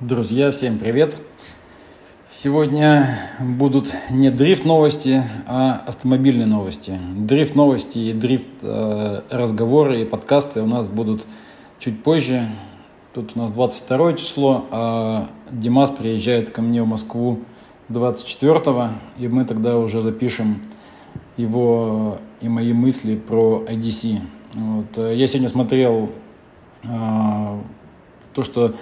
Друзья, всем привет! Сегодня будут не дрифт новости, а автомобильные новости. Дрифт новости и дрифт э, разговоры и подкасты у нас будут чуть позже. Тут у нас 22 число, а Димас приезжает ко мне в Москву 24 и мы тогда уже запишем его и мои мысли про IDC. Вот. Я сегодня смотрел э, то, что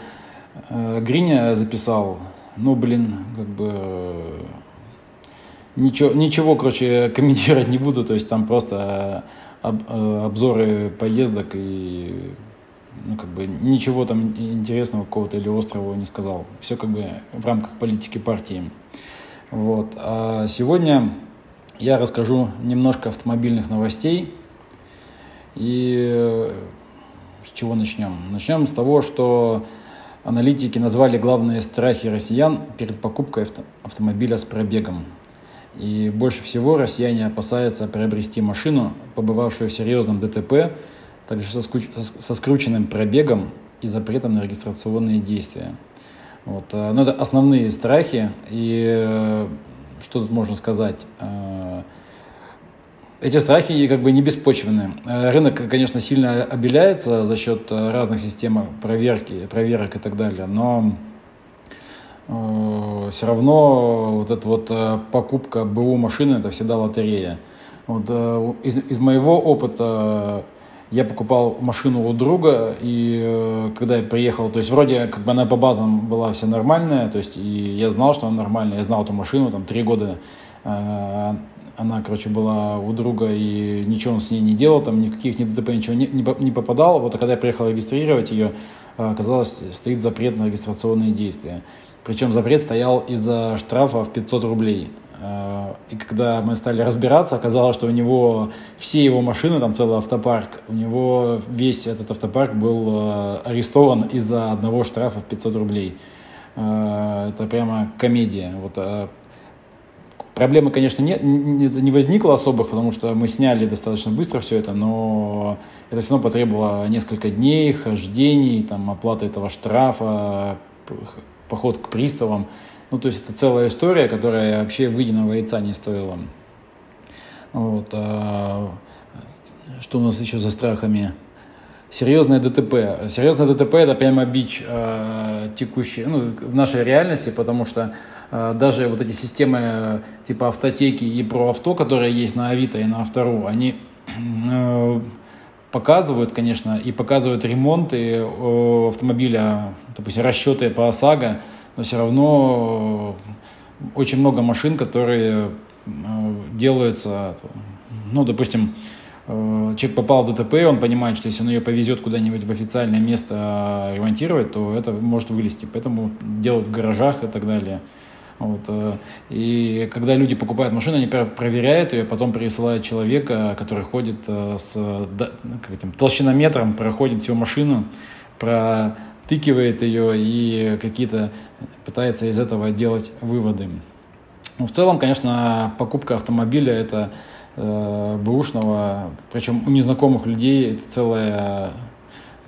Гриня записал. Ну, блин, как бы ничего, ничего, короче, комментировать не буду. То есть там просто об, обзоры поездок и ну, как бы ничего там интересного какого-то или острого не сказал. Все как бы в рамках политики партии. Вот. А сегодня я расскажу немножко автомобильных новостей. И э, с чего начнем? Начнем с того, что аналитики назвали главные страхи россиян перед покупкой авто автомобиля с пробегом. И больше всего россияне опасаются приобрести машину, побывавшую в серьезном ДТП, также со, со скрученным пробегом и запретом на регистрационные действия. Вот. Э, ну, это основные страхи. И э, что тут можно сказать? Э, эти страхи как бы не беспочвенны. Рынок, конечно, сильно обеляется за счет разных систем проверки, проверок и так далее, но все равно вот эта вот покупка БУ машины это всегда лотерея. Вот из, из моего опыта я покупал машину у друга, и э, когда я приехал, то есть вроде как бы она по базам была вся нормальная, то есть и я знал, что она нормальная, я знал эту машину, там три года э, она, короче, была у друга, и ничего он с ней не делал, там никаких ни ДТП, ничего не, не, не попадал. Вот а когда я приехал регистрировать ее, э, оказалось, стоит запрет на регистрационные действия. Причем запрет стоял из-за штрафа в 500 рублей. Э, и когда мы стали разбираться, оказалось, что у него все его машины, там целый автопарк, у него весь этот автопарк был э, арестован из-за одного штрафа в 500 рублей. Это прямо комедия. Вот, Проблемы, конечно, не, не возникло особых, потому что мы сняли достаточно быстро все это, но это все равно потребовало несколько дней, хождений, там, оплаты этого штрафа, поход к приставам. Ну, то есть это целая история, которая вообще выеденного яйца не стоила. Вот. А что у нас еще за страхами? Серьезное ДТП. Серьезное ДТП это прямо бич э, текущий, ну, в нашей реальности, потому что э, даже вот эти системы типа автотеки и проавто, которые есть на Авито и на Автору, они э, показывают, конечно, и показывают ремонты э, автомобиля, допустим, расчеты по ОСАГО, но все равно э, очень много машин, которые э, делаются, ну, допустим, э, человек попал в ДТП, он понимает, что если он ее повезет куда-нибудь в официальное место ремонтировать, то это может вылезти. Поэтому делают в гаражах и так далее. Вот. И когда люди покупают машину, они проверяют ее, потом присылают человека, который ходит с как этим, толщинометром, проходит всю машину, про втыкивает ее и какие-то пытается из этого делать выводы. Ну, в целом, конечно, покупка автомобиля это э, бэушного, причем у незнакомых людей это целая,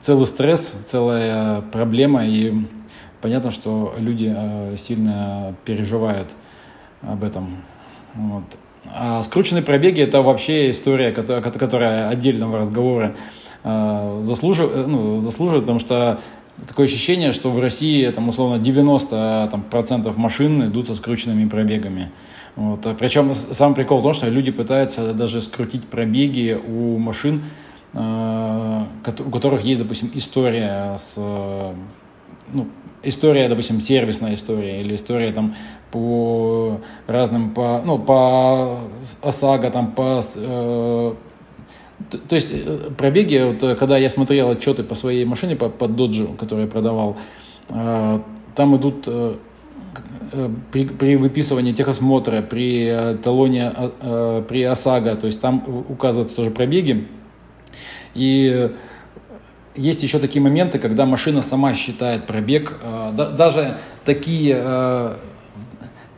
целый стресс, целая проблема, и понятно, что люди э, сильно переживают об этом. Вот. А скрученные пробеги это вообще история, которая, которая отдельного разговора э, заслуживает, ну, заслуживает, потому что такое ощущение, что в России там условно 90% там, процентов машин идут со скрученными пробегами. Вот. Причем сам прикол в том, что люди пытаются даже скрутить пробеги у машин, э, у которых есть, допустим, история с ну, история, допустим, сервисная история или история там по разным, по, ну, по ОСАГО, там, по э, то, есть э, пробеги, вот, э, когда я смотрел отчеты по своей машине, по, по доджу, которую я продавал, э, там идут э, э, при, при выписывании техосмотра, при талоне, э, при ОСАГО, то есть там указываются тоже пробеги. И есть еще такие моменты, когда машина сама считает пробег. Э, да, даже такие, э,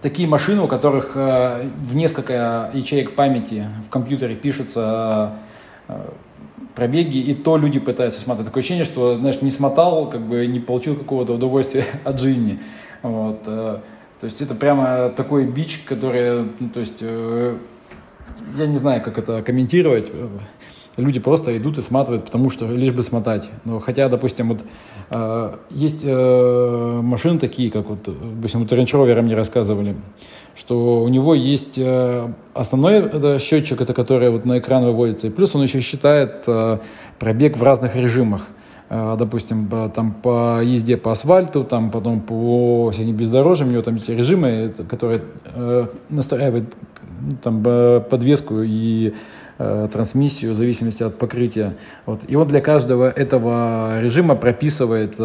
такие машины, у которых э, в несколько ячеек памяти в компьютере пишутся пробеги, и то люди пытаются смотреть. Такое ощущение, что, знаешь, не смотал, как бы не получил какого-то удовольствия от жизни. Вот. Э, то есть это прямо такой бич, который, ну, то есть, э, я не знаю, как это комментировать. Люди просто идут и сматывают, потому что лишь бы смотать. Но хотя, допустим, вот э, есть э, машины такие, как вот, допустим, вот Range Rover мне рассказывали, что у него есть э, основной это счетчик, это который вот на экран выводится, и плюс он еще считает э, пробег в разных режимах. Э, допустим, там по езде по асфальту, там потом по всяким бездорожьям, у него там эти режимы, которые настраивают там подвеску и трансмиссию в зависимости от покрытия. Вот. И он для каждого этого режима прописывает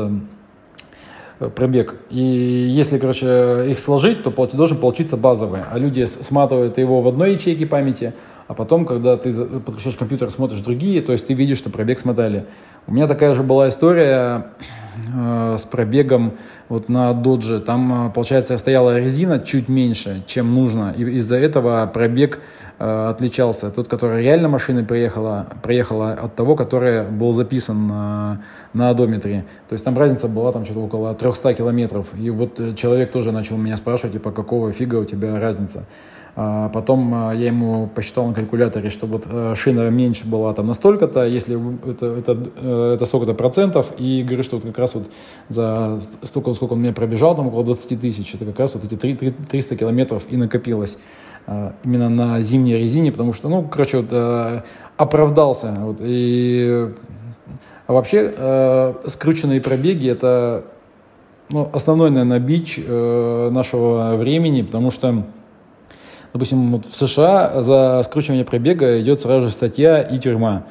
пробег. И если, короче, их сложить, то должен получиться базовый. А люди сматывают его в одной ячейке памяти, а потом, когда ты подключаешь компьютер, смотришь другие, то есть ты видишь, что пробег смотали. У меня такая же была история э, с пробегом вот на додже. Там, э, получается, стояла резина чуть меньше, чем нужно. И из-за этого пробег Э, отличался. Тот, который реально машина приехала, приехала от того, который был записан на, на одометре. То есть там разница была там что-то около 300 километров. И вот человек тоже начал меня спрашивать, типа, какого фига у тебя разница. А потом э, я ему посчитал на калькуляторе, что вот шина меньше была там настолько-то, если это, это, это столько-то процентов, и говорю, что вот как раз вот за столько, сколько он мне пробежал, там около 20 тысяч, это как раз вот эти 300 километров и накопилось. А, именно на зимней резине, потому что, ну, короче, вот, э, оправдался. Вот, и а вообще э, скрученные пробеги это ну, основной, наверное, бич э, нашего времени, потому что, допустим, вот в США за скручивание пробега идет сразу же статья и тюрьма.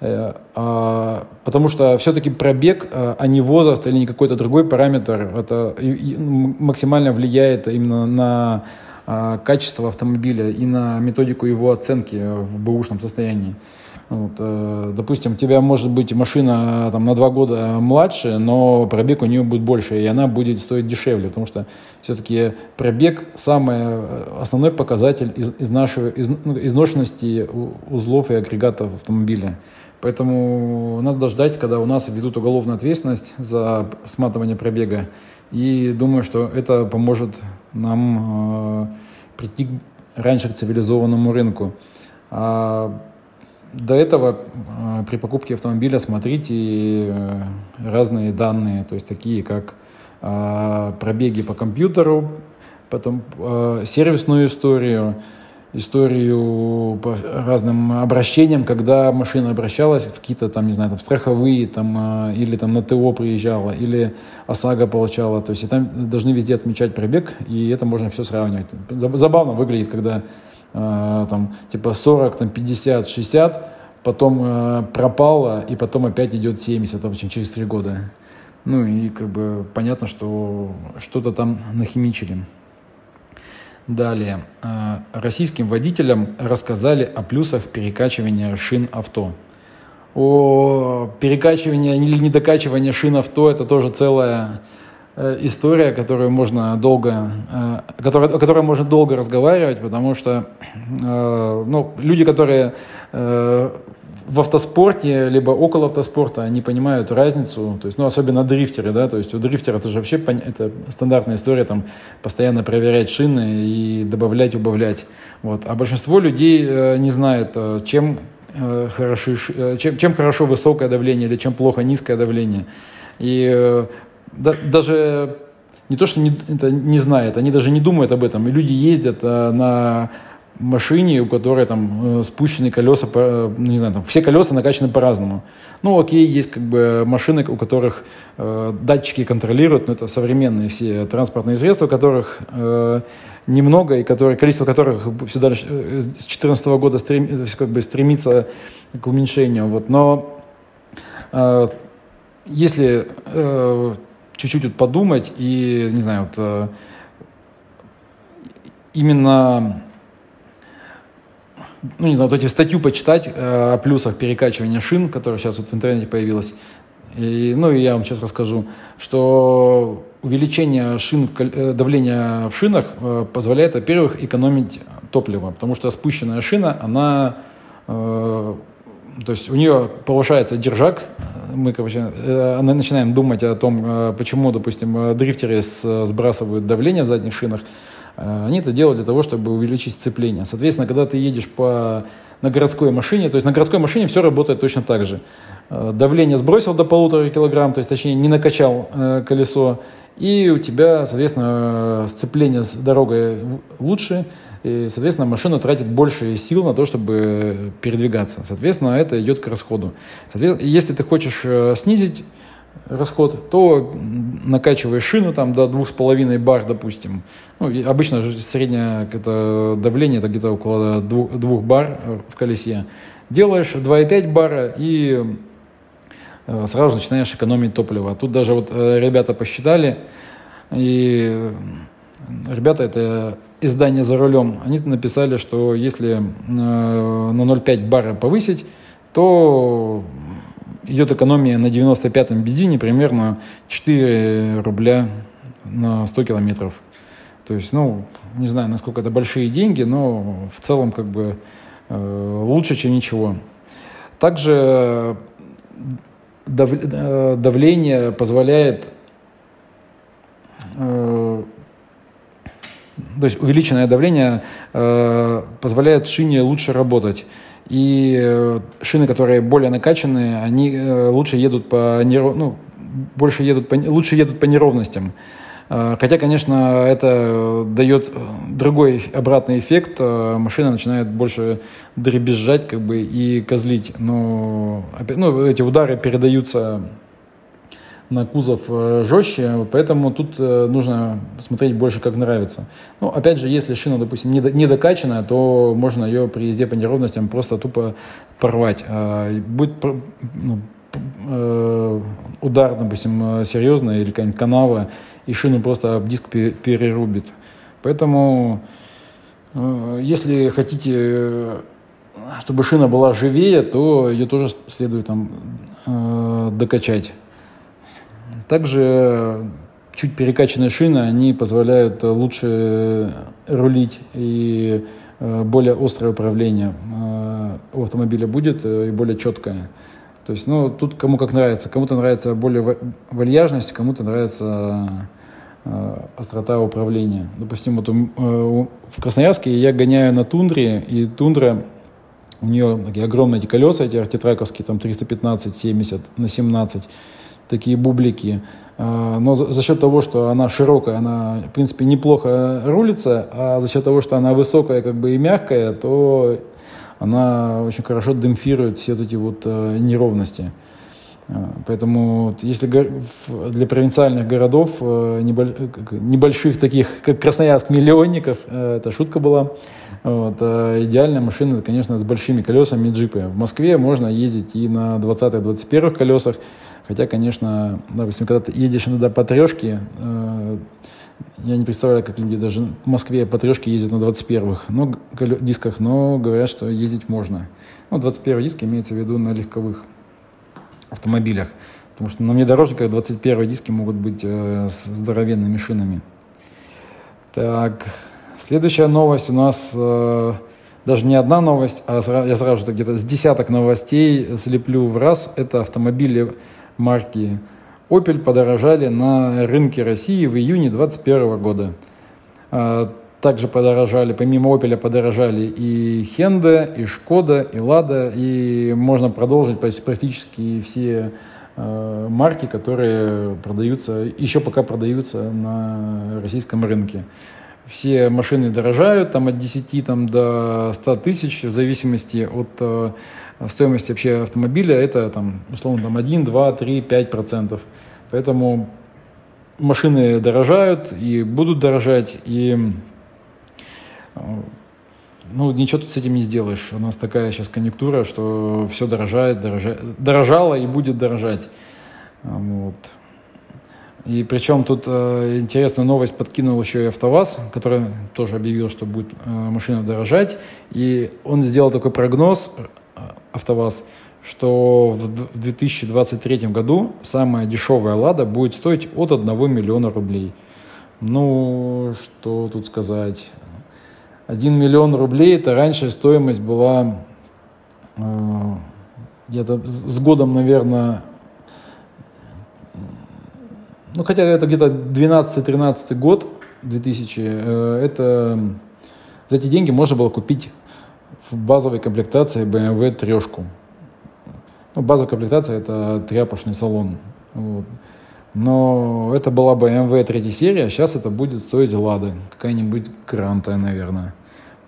Э, э, потому что все-таки пробег, э, а не возраст или не какой-то другой параметр, это максимально влияет именно на а, качество автомобиля и на методику его оценки в бэушном состоянии. Вот, э, допустим, у тебя может быть машина там, на два года младше, но пробег у нее будет больше, и она будет стоить дешевле, потому что все-таки пробег самый э, основной показатель из, из нашего из, ну, изношенности узлов и агрегатов автомобиля. Поэтому надо дождать, когда у нас ведут уголовную ответственность за сматывание пробега. И думаю, что это поможет нам э, прийти раньше к цивилизованному рынку. До этого э, при покупке автомобиля смотрите э, разные данные, то есть такие как э, пробеги по компьютеру, потом сервисную историю, историю по разным обращениям, когда машина обращалась в какие-то там, не знаю, там страховые, там, или там на ТО приезжала, или ОСАГО получала. То есть и там должны везде отмечать пробег, и это можно все сравнивать. Забавно выглядит, когда э, там типа 40, там 50, 60, потом э, пропало, и потом опять идет 70, в общем, через 3 года. Ну и как бы понятно, что что-то там нахимичили. Далее. Э, российским водителям рассказали о плюсах перекачивания шин авто. О перекачивании или недокачивании шин авто это тоже целая история, которую можно долго, э, которая, о которой можно долго разговаривать, потому что ну, люди, которые в автоспорте, либо около автоспорта, они понимают разницу, то есть, ну, особенно дрифтеры, да, то есть у дрифтера это же вообще это стандартная история, там, постоянно проверять шины и добавлять, убавлять, вот. А большинство людей э, не знает, э, чем, э, хороши, э, чем, чем хорошо высокое давление или чем плохо низкое давление. И э, да, даже не то, что не, это не знает, они даже не думают об этом. И люди ездят э, на машине, у которой там э, спущены колеса, э, ну, не знаю, там все колеса накачаны по-разному. Ну, окей, есть как бы машины, у которых э, датчики контролируют, но это современные все транспортные средства, которых э, немного, и которые, количество которых все дальше э, с 2014 года стрем, как бы стремится к уменьшению. Вот. Но э, если э, чуть-чуть вот подумать и, не знаю, вот, э, именно ну, не знаю, вот эти статью почитать э, о плюсах перекачивания шин, которая сейчас вот в интернете появилась. И, ну, и я вам сейчас расскажу, что увеличение шин, э, давления в шинах позволяет, во-первых, экономить топливо, потому что спущенная шина, она то есть у нее повышается держак, мы, короче, э, начинаем думать о том, э, почему, допустим, дрифтеры сбрасывают давление в задних шинах. Они это делают для того, чтобы увеличить сцепление. Соответственно, когда ты едешь по, на городской машине, то есть на городской машине все работает точно так же. Давление сбросил до полутора килограмм, то есть точнее не накачал колесо, и у тебя, соответственно, сцепление с дорогой лучше, и, соответственно, машина тратит больше сил на то, чтобы передвигаться. Соответственно, это идет к расходу. Соответственно, если ты хочешь э, снизить расход, то накачиваешь шину там до 2,5 бар, допустим. Ну, обычно среднее это давление это где-то около 2, 2 бар э, в колесе. Делаешь 2,5 бара и э, сразу начинаешь экономить топливо. Тут даже вот ребята посчитали, и ребята это издание «За рулем», они написали, что если э, на 0,5 бара повысить, то идет экономия на 95-м бензине примерно 4 рубля на 100 километров. То есть, ну, не знаю, насколько это большие деньги, но в целом как бы э, лучше, чем ничего. Также э, давление позволяет то есть увеличенное давление э, позволяет шине лучше работать. И э, шины, которые более накачанные, они э, лучше едут по неров... ну, больше едут по... лучше едут по неровностям. Э, хотя, конечно, это дает другой обратный эффект. Э, машина начинает больше дребезжать как бы, и козлить. Но ну, эти удары передаются на кузов э, жестче, поэтому тут э, нужно смотреть больше, как нравится. Ну, опять же, если шина, допустим, не докачанная, то можно ее при езде по неровностям просто тупо порвать. А, будет ну, э, удар, допустим, серьезный или какая-нибудь канава, и шину просто диск перерубит. Поэтому, если хотите, чтобы шина была живее, то ее тоже следует там докачать. Также чуть перекачанные шины, они позволяют лучше рулить и э, более острое управление э, у автомобиля будет э, и более четкое. То есть, ну, тут кому как нравится. Кому-то нравится более вальяжность, кому-то нравится острота управления. Допустим, вот в Красноярске я гоняю на тундре, и тундра, у нее такие огромные эти колеса, эти артитраковские, там 315-70 на 17 такие бублики. А, но за счет того, что она широкая, она, в принципе, неплохо рулится, а за счет того, что она высокая как бы и мягкая, то она очень хорошо демпфирует все эти вот э, неровности. А, поэтому если для провинциальных городов, э, небольших таких, как Красноярск, миллионников, э, это шутка была, вот, идеальная машина, конечно, с большими колесами джипы. В Москве можно ездить и на 20-21 колесах, Хотя, конечно, допустим, когда ты едешь иногда по трешке, э, я не представляю, как люди даже в Москве по трешке ездят на 21-х но, дисках, но говорят, что ездить можно. Ну, 21 диск имеется в виду на легковых автомобилях. Потому что на внедорожниках 21 диски могут быть э, с здоровенными шинами. Так, следующая новость у нас э, даже не одна новость, а я сразу же где-то с десяток новостей слеплю в раз. Это автомобили марки Opel подорожали на рынке России в июне 2021 года. А, также подорожали, помимо Opel подорожали и Hyundai, и Skoda, и Lada, и можно продолжить практически все а, марки, которые продаются, еще пока продаются на российском рынке. Все машины дорожают там, от 10 там, до 100 тысяч в зависимости от а, стоимость вообще автомобиля это там, условно там 1, 2, 3, 5 процентов. Поэтому машины дорожают и будут дорожать, и э, ну, ничего тут с этим не сделаешь. У нас такая сейчас конъюнктура, что все дорожает, дорожает дорожало и будет дорожать. Вот. И причем тут э, интересную новость подкинул еще и АвтоВАЗ, который тоже объявил, что будет э, машина дорожать. И он сделал такой прогноз АвтоВАЗ, что в 2023 году самая дешевая «Лада» будет стоить от 1 миллиона рублей. Ну, что тут сказать. 1 миллион рублей, это раньше стоимость была, э, где-то с годом, наверное, ну хотя это где-то 12-13 год, 2000, э, это за эти деньги можно было купить в базовой комплектации BMW трешку. Ну, базовая комплектация это тряпочный салон. Вот. Но это была BMW третья серия, а сейчас это будет стоить Лада, какая-нибудь Гранта, наверное.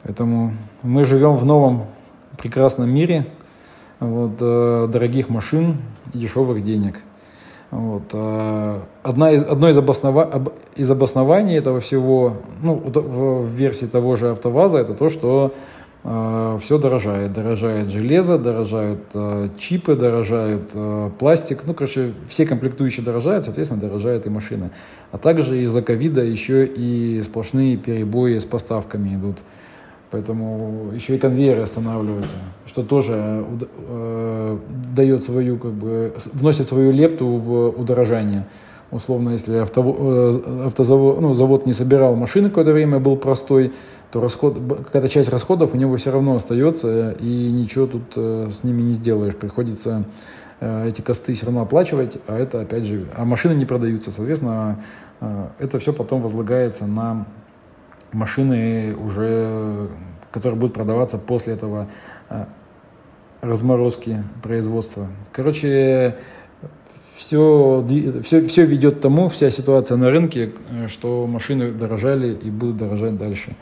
Поэтому мы живем в новом прекрасном мире вот, э, дорогих машин и дешевых денег. Вот. А одна из, одно из, обоснова, из обоснований этого всего, ну, в версии того же АвтоВАЗа, это то, что э, все дорожает. Дорожает железо, дорожают э, чипы, дорожают э, пластик. Ну, короче, все комплектующие дорожают, соответственно, дорожает и машина. А также из-за ковида еще и сплошные перебои с поставками идут. Поэтому еще и конвейеры останавливаются, что тоже э, дает свою, как бы, вносит свою лепту в удорожание. Условно, если автово, э, автозавод, ну, завод не собирал машины какое-то время, был простой, то расход, какая-то часть расходов у него все равно остается, и ничего тут э, с ними не сделаешь. Приходится э, эти косты все равно оплачивать, а это опять же, а машины не продаются, соответственно, э, это все потом возлагается на машины уже, которые будут продаваться после этого э, разморозки производства. Короче, все, все, все ведет к тому, вся ситуация на рынке, э, что машины дорожали и будут дорожать дальше.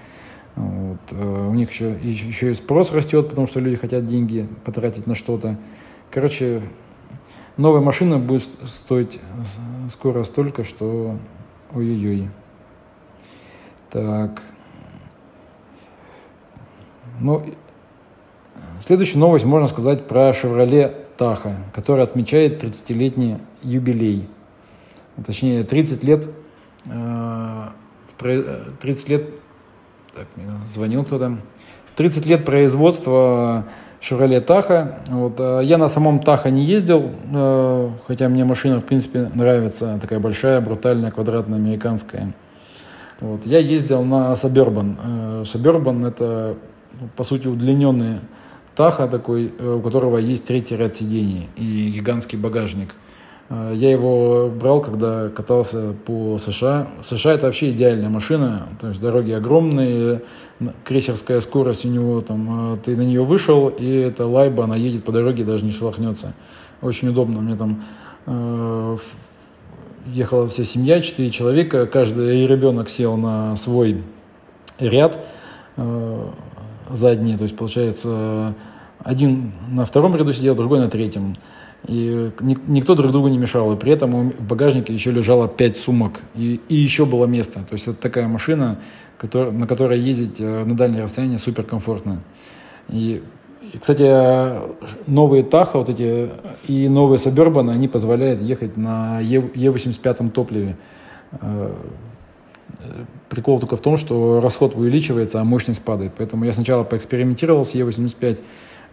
Вот. Э, у них еще, еще и спрос растет, потому что люди хотят деньги потратить на что-то. Короче, новая машина будет стоить скоро столько, что ой-ой-ой. Так. Ну, следующая новость можно сказать про Chevrolet Tahoe, который отмечает 30-летний юбилей. Точнее, 30 лет, э, 30 лет, так, звонил кто-то, 30 лет производства Chevrolet Tahoe. Вот, э, я на самом Tahoe не ездил, э, хотя мне машина, в принципе, нравится, такая большая, брутальная, квадратная, американская. Вот. Я ездил на Suburban. Э, Suburban это, ну, по сути, удлиненный Таха такой, э, у которого есть третий ряд сидений и гигантский багажник. Э, я его брал, когда катался по США. США это вообще идеальная машина, то есть дороги огромные, крейсерская скорость у него, там, ты на нее вышел, и эта лайба, она едет по дороге, даже не шелохнется. Очень удобно. Мне там ехала вся семья, четыре человека, каждый ребенок сел на свой ряд э, задний, то есть получается один на втором ряду сидел, другой на третьем. И никто друг другу не мешал. И при этом в багажнике еще лежало пять сумок. И, и еще было место. То есть это такая машина, который, на которой ездить э, на дальнее расстояние супер комфортно. И и, кстати, новые Таха вот эти и новые Suburban, они позволяют ехать на Е85 топливе. Э, прикол только в том, что расход увеличивается, а мощность падает. Поэтому я сначала поэкспериментировал с Е85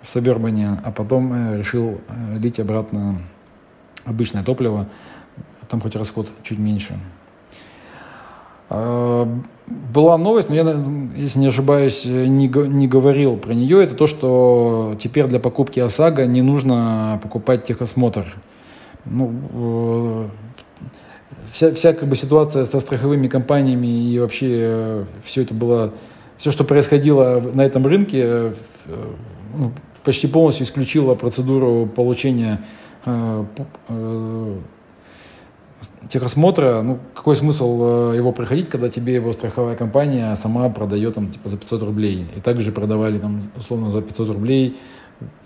в Suburban, а потом э, решил э, лить обратно обычное топливо. Там хоть расход чуть меньше. А, была новость, но я, если не ошибаюсь, не, не говорил про нее. Это то, что теперь для покупки ОСАГО не нужно покупать техосмотр. Ну, э, вся, вся как бы ситуация со страховыми компаниями и вообще э, все это было, все, что происходило на этом рынке, э, ну, почти полностью исключило процедуру получения техосмотра, ну, какой смысл э, его проходить, когда тебе его страховая компания сама продает там, типа, за 500 рублей. И также продавали там, условно, за 500 рублей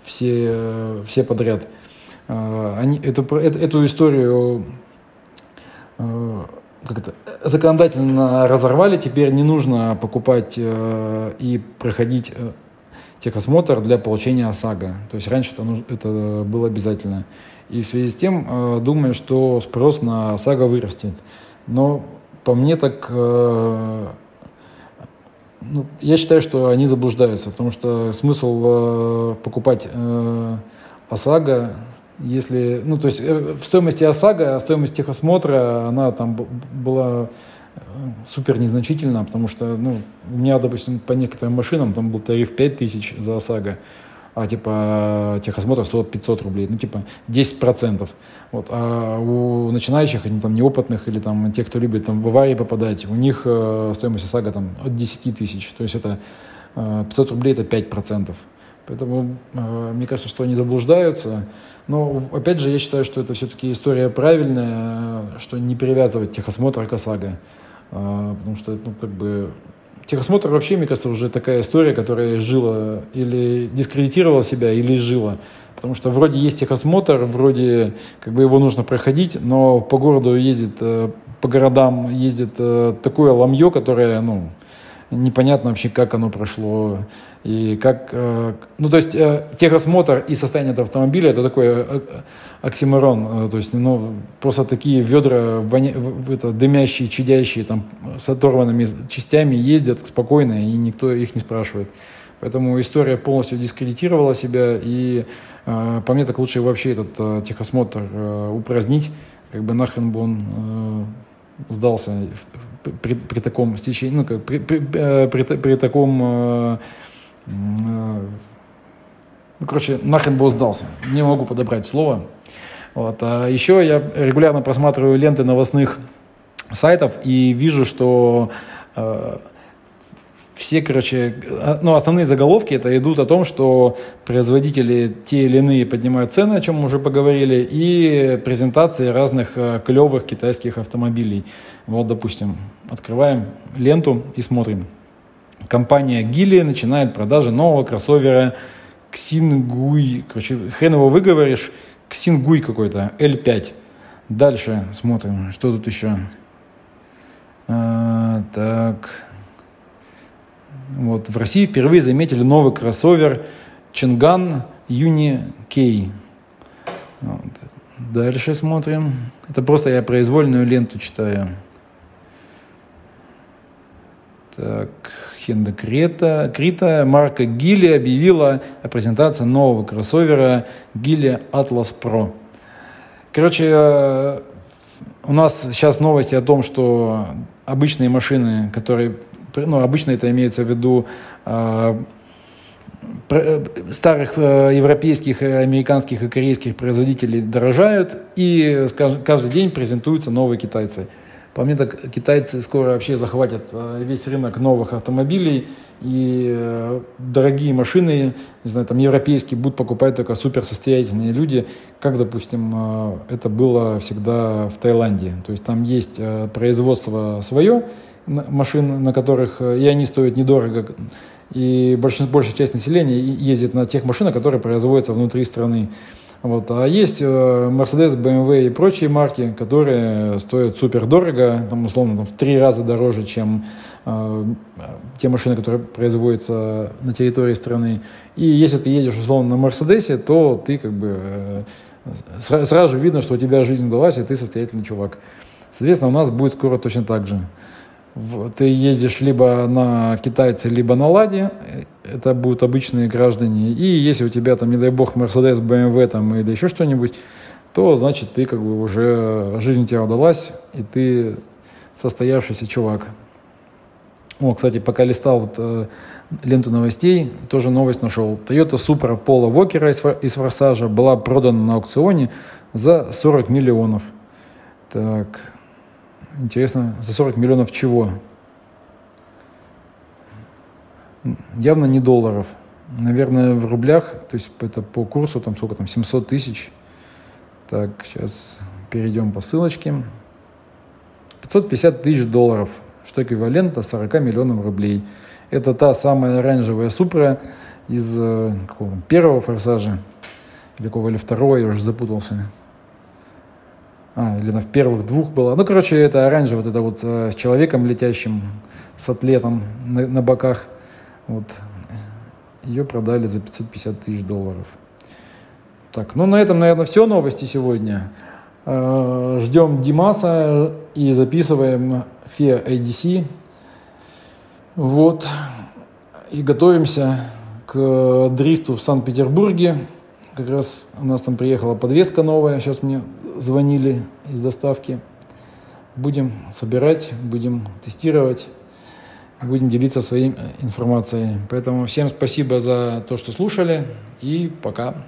все, все подряд. Э, они, эту, эту, историю э, как это, законодательно разорвали, теперь не нужно покупать и проходить техосмотр для получения ОСАГО. То есть раньше это, это было обязательно. И в связи с тем э, думаю, что спрос на ОСАГО вырастет. Но по мне так, э, ну, я считаю, что они заблуждаются, потому что смысл э, покупать ОСАГО, если, ну, то есть в стоимости ОСАГО, стоимость техосмотра, она там была супер незначительна, потому что, ну, у меня, допустим, по некоторым машинам там был тариф 5000 за ОСАГО, а типа техосмотр стоит 500 рублей, ну типа 10%. Вот. А у начинающих, они там неопытных или там тех, кто любит там в аварии попадать, у них э, стоимость ОСАГО там от 10 тысяч. То есть это э, 500 рублей это 5%. Поэтому э, мне кажется, что они заблуждаются. Но опять же, я считаю, что это все-таки история правильная, что не привязывать техосмотр к ОСАГО. Э, потому что, ну, как бы, техосмотр вообще, мне кажется, уже такая история, которая жила или дискредитировала себя, или жила. Потому что вроде есть техосмотр, вроде как бы его нужно проходить, но по городу ездит, э, по городам ездит э, такое ламье, которое, ну, непонятно вообще, как оно прошло. И как, э, ну, то есть техосмотр и состояние этого автомобиля это такой оксиморон. То есть, ну, просто такие ведра воня, это, дымящие, чадящие, там, с оторванными частями ездят спокойно, и никто их не спрашивает. Поэтому история полностью дискредитировала себя, и э, по мне так лучше вообще этот э, техосмотр э, упразднить, как бы нахрен бы он э, сдался при, при таком стечении, ну, как, при, при, э, при, при таком, э, э, ну, короче, нахрен бы он сдался. Не могу подобрать слово. Вот. А еще я регулярно просматриваю ленты новостных сайтов и вижу, что все, короче, а, ну, основные заголовки это идут о том, что производители те или иные поднимают цены, о чем мы уже поговорили, и презентации разных э, клевых китайских автомобилей. Вот, допустим, открываем ленту и смотрим. Компания Гили начинает продажи нового кроссовера Ксингуй. Короче, хрен его выговоришь. Ксингуй какой-то, L5. Дальше смотрим, что тут еще. А, так, вот, в России впервые заметили новый кроссовер Чинган Юни Кей. Дальше смотрим. Это просто я произвольную ленту читаю. Так, Хенда Крета. Крита марка Гили объявила о презентации нового кроссовера Гили Atlas Pro. Короче, э, у нас сейчас новости о том, что обычные машины, которые ну, обычно это имеется в виду а, э, старых э, европейских, американских и корейских производителей дорожают, и каждый день презентуются новые китайцы. По мне так китайцы скоро вообще захватят э, весь рынок новых автомобилей, и дорогие машины, не знаю, там европейские будут покупать только суперсостоятельные люди, как, допустим, это было всегда в Таиланде. То есть там есть производство свое, машин, на которых, э, и они стоят недорого, и большинство, большая часть населения ездит на тех машинах, которые производятся внутри страны. Вот. А есть э, Mercedes, BMW и прочие марки, которые стоят супер дорого, там, условно, там, в три раза дороже, чем э, те машины, которые производятся на территории страны. И если ты едешь, условно, на Мерседесе, то ты как бы э, сразу же видно, что у тебя жизнь удалась, и ты состоятельный чувак. Соответственно, у нас будет скоро точно так же ты ездишь либо на китайце, либо на ладе, это будут обычные граждане, и если у тебя там, не дай бог, Mercedes, BMW там, или еще что-нибудь, то значит ты как бы уже, жизнь тебе удалась, и ты состоявшийся чувак. О, кстати, пока листал вот, э, ленту новостей, тоже новость нашел. Toyota Supra Пола Вокера из, из Форсажа была продана на аукционе за 40 миллионов. Так, Интересно, за 40 миллионов чего? Явно не долларов. Наверное, в рублях, то есть это по курсу, там сколько там, 700 тысяч. Так, сейчас перейдем по ссылочке. 550 тысяч долларов, что эквивалентно 40 миллионам рублей. Это та самая оранжевая супра из э, какого, первого форсажа, или какого, или второго, я уже запутался а, или она в первых двух была. Ну, короче, это оранжевый, вот это вот э, с человеком летящим, с атлетом на, на боках. Вот. Ее продали за 550 тысяч долларов. Так, ну на этом, наверное, все новости сегодня. Э, ждем Димаса и записываем FIA IDC. Вот. И готовимся к дрифту в Санкт-Петербурге. Как раз у нас там приехала подвеска новая, сейчас мне звонили из доставки. Будем собирать, будем тестировать. будем делиться своей информацией. Поэтому всем спасибо за то, что слушали, и пока.